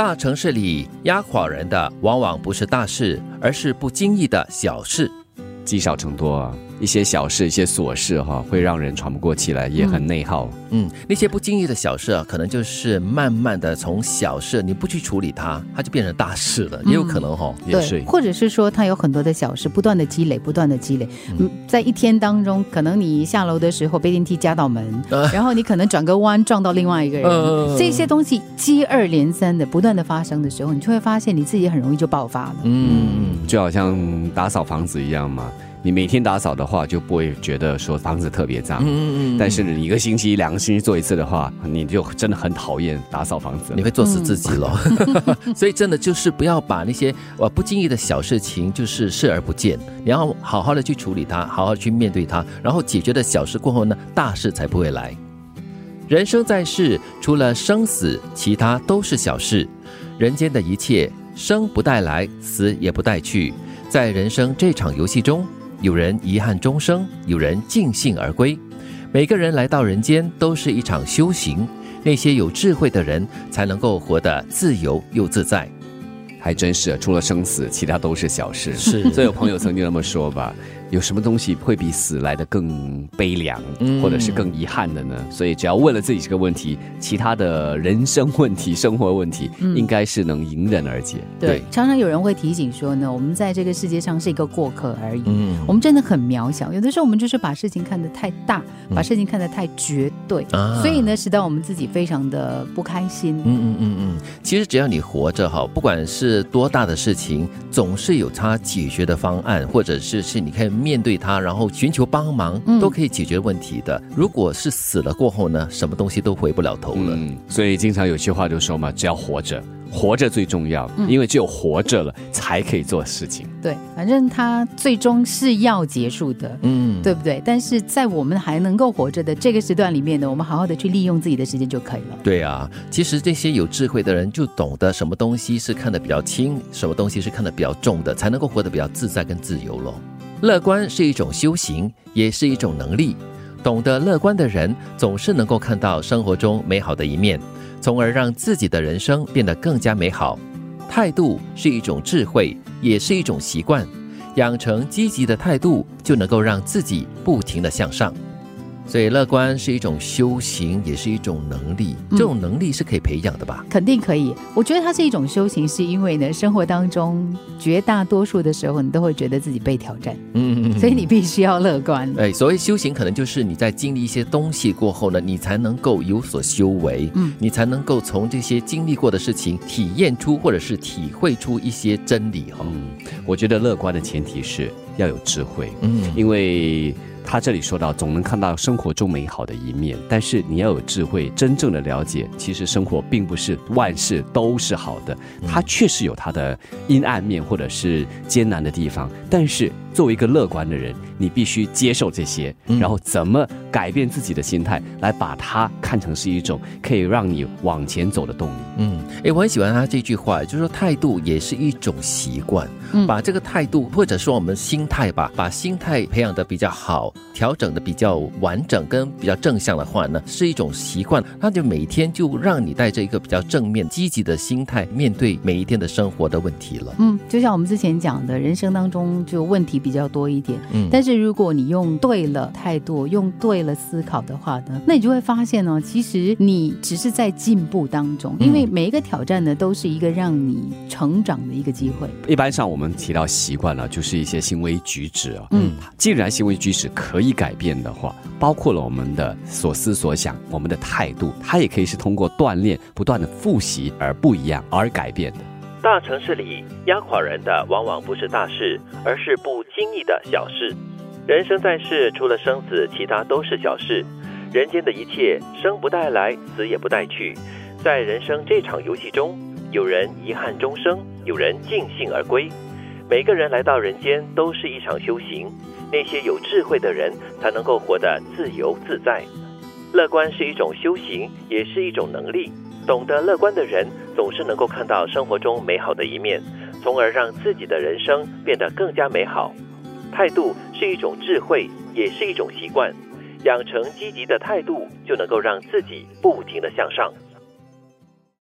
大城市里压垮人的，往往不是大事，而是不经意的小事。积少成多啊，一些小事、一些琐事哈，会让人喘不过气来，也很内耗。嗯，那些不经意的小事啊，可能就是慢慢的从小事，你不去处理它，它就变成大事了，也有可能哈。也是对，，或者是说它有很多的小事，不断的积累，不断的积累。嗯，在一天当中，可能你下楼的时候被电梯夹到门，然后你可能转个弯撞到另外一个人，呃这些东西接二连三的不断的发生的时候，你就会发现你自己很容易就爆发了。嗯，就好像打扫房子一样嘛。你每天打扫的话，就不会觉得说房子特别脏。嗯嗯嗯但是你一个星期、两个星期做一次的话，你就真的很讨厌打扫房子。你会做死自己咯。所以真的就是不要把那些呃不经意的小事情就是视而不见，你要好好的去处理它，好好去面对它，然后解决的小事过后呢，大事才不会来。人生在世，除了生死，其他都是小事。人间的一切，生不带来，死也不带去。在人生这场游戏中，有人遗憾终生，有人尽兴而归。每个人来到人间都是一场修行，那些有智慧的人才能够活得自由又自在。还真是，除了生死，其他都是小事。是所以有朋友曾经那么说吧：有什么东西会比死来的更悲凉，嗯或者是更遗憾的呢？所以只要问了自己这个问题，其他的人生问题、生活问题，应该是能迎刃而解。对常常有人会提醒说呢，我们在这个世界上是一个过客而已。嗯我们真的很渺小，有的时候我们就是把事情看得太大，把事情看得太绝对，啊所以呢，使得我们自己非常的不开心。嗯嗯嗯嗯，其实只要你活着哈，不管是多大的事情，总是有它解决的方案，或者是是你可以面对它，然后寻求帮忙，嗯都可以解决问题的。如果是死了过后呢，什么东西都回不了头了。嗯，所以经常有句话就说嘛，只要活着，活着最重要，嗯因为只有活着了，才可以做事情。对，反正它最终是要结束的。嗯，对不对？但是在我们还能够活着的这个时段里面呢，我们好好的去利用自己的时间就可以了。对啊，其实这些有智慧的人就懂得什么东西是看得比较轻，什么东西是看得比较重的，才能够活得比较自在跟自由咯。乐观是一种修行，也是一种能力。懂得乐观的人，总是能够看到生活中美好的一面，从而让自己的人生变得更加美好。态度是一种智慧，也是一种习惯。养成积极的态度，就能够让自己不停的向上。所以，乐观是一种修行，也是一种能力。嗯这种能力是可以培养的吧？肯定可以，我觉得它是一种修行，是因为呢，生活当中绝大多数的时候，你都会觉得自己被挑战，嗯，所以你必须要乐观。哎，所谓修行，可能就是你在经历一些东西过后呢，你才能够有所修为，嗯你才能够从这些经历过的事情体验出或者是体会出一些真理哈、嗯，我觉得乐观的前提是要有智慧，嗯因为他这里说到，总能看到生活中美好的一面，但是你要有智慧，真正的了解，其实生活并不是万事都是好的，它确实有它的阴暗面或者是艰难的地方。但是作为一个乐观的人，你必须接受这些，嗯然后怎么改变自己的心态，来把它看成是一种可以让你往前走的动力。嗯，哎，我很喜欢他这句话，就是说态度也是一种习惯，嗯把这个态度或者说我们心态吧，把心态培养的比较好，调整的比较完整跟比较正向的话呢，是一种习惯，那就每天就让你带着一个比较正面、积极的心态面对每一天的生活的问题了。嗯，就像我们之前讲的，人生当中就问题比较多一点。嗯，但是如果你用对了态度，用对了思考的话呢，那你就会发现呢，其实你只是在进步当中，因为每一个挑战呢，都是一个让你成长的一个机会。一般上我们提到习惯了，就是一些行为举止啊。嗯既然行为举止可以改变的话，包括了我们的所思所想、我们的态度，它也可以是通过锻炼、不断的复习而不一样而改变的。大城市里压垮人的往往不是大事，而是不经意的小事。人生在世，除了生死，其他都是小事。人间的一切，生不带来，死也不带去。在人生这场游戏中，有人遗憾终生，有人尽兴而归。每个人来到人间都是一场修行，那些有智慧的人才能够活得自由自在。乐观是一种修行，也是一种能力。懂得乐观的人，总是能够看到生活中美好的一面，从而让自己的人生变得更加美好。态度是一种智慧，也是一种习惯。养成积极的态度，就能够让自己不停的向上。